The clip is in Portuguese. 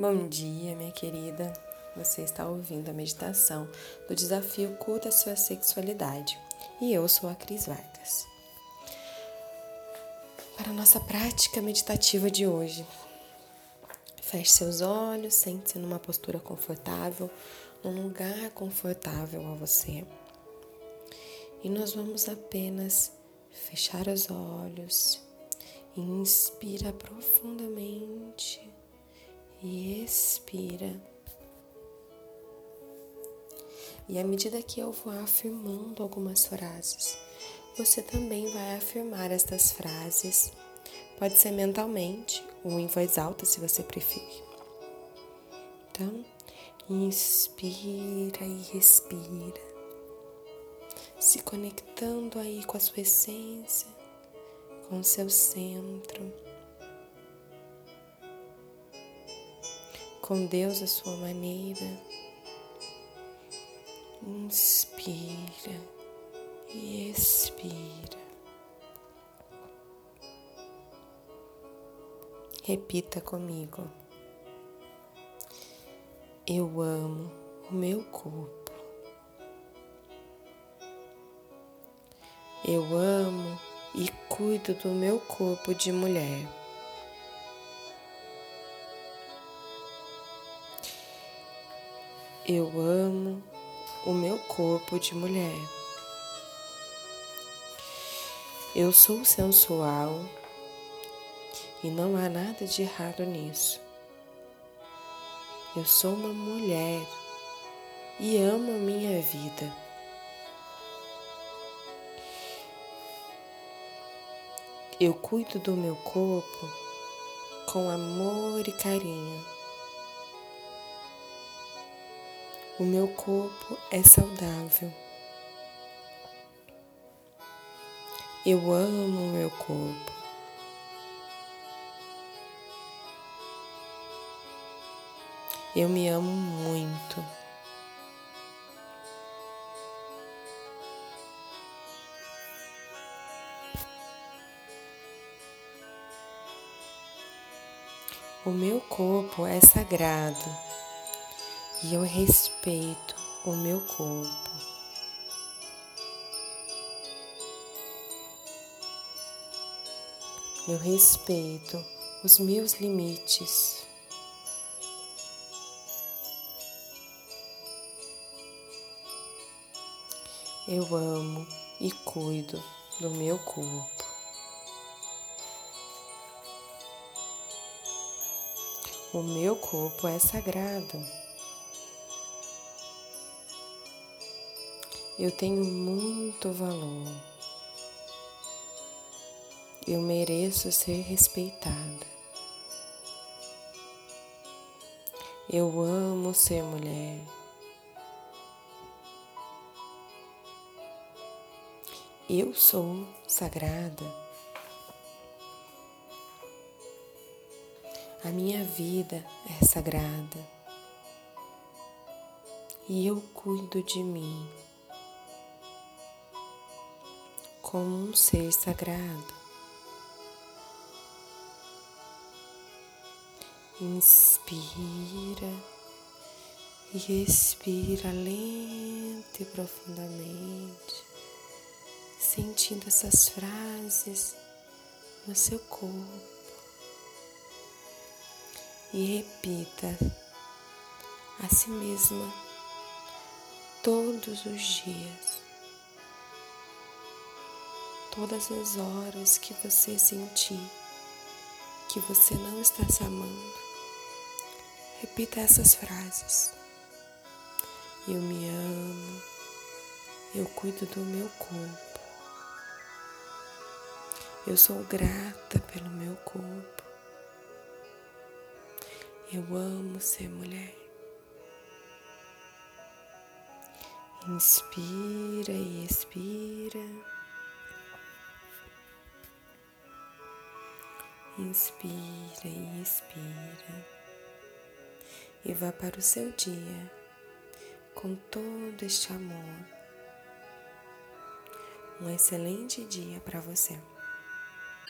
Bom dia, minha querida. Você está ouvindo a meditação do desafio Culta Sua Sexualidade. E eu sou a Cris Vargas. Para a nossa prática meditativa de hoje, feche seus olhos, sente-se numa postura confortável, num lugar confortável a você. E nós vamos apenas fechar os olhos, inspira profundamente e expira. E à medida que eu vou afirmando algumas frases, você também vai afirmar estas frases. Pode ser mentalmente ou em voz alta, se você preferir. Então, inspira e respira, se conectando aí com a sua essência, com o seu centro. Com Deus à sua maneira. Inspira e expira. Repita comigo. Eu amo o meu corpo. Eu amo e cuido do meu corpo de mulher. Eu amo o meu corpo de mulher. Eu sou sensual e não há nada de errado nisso. Eu sou uma mulher e amo a minha vida. Eu cuido do meu corpo com amor e carinho. O meu corpo é saudável. Eu amo o meu corpo. Eu me amo muito. O meu corpo é sagrado e eu respeito o meu corpo. Eu respeito os meus limites. Eu amo e cuido do meu corpo. O meu corpo é sagrado. Eu tenho muito valor. Eu mereço ser respeitada. Eu amo ser mulher. Eu sou sagrada. A minha vida é sagrada. E eu cuido de mim como um ser sagrado. Inspira e expira lento e profundamente, sentindo essas frases no seu corpo. E repita a si mesma todos os dias todas as horas que você sentir que você não está se amando, repita essas frases. Eu me amo, eu cuido do meu corpo, eu sou grata pelo meu corpo, eu amo ser mulher. Inspira e expira. Inspira e expira. E vá para o seu dia com todo este amor. Um excelente dia para você.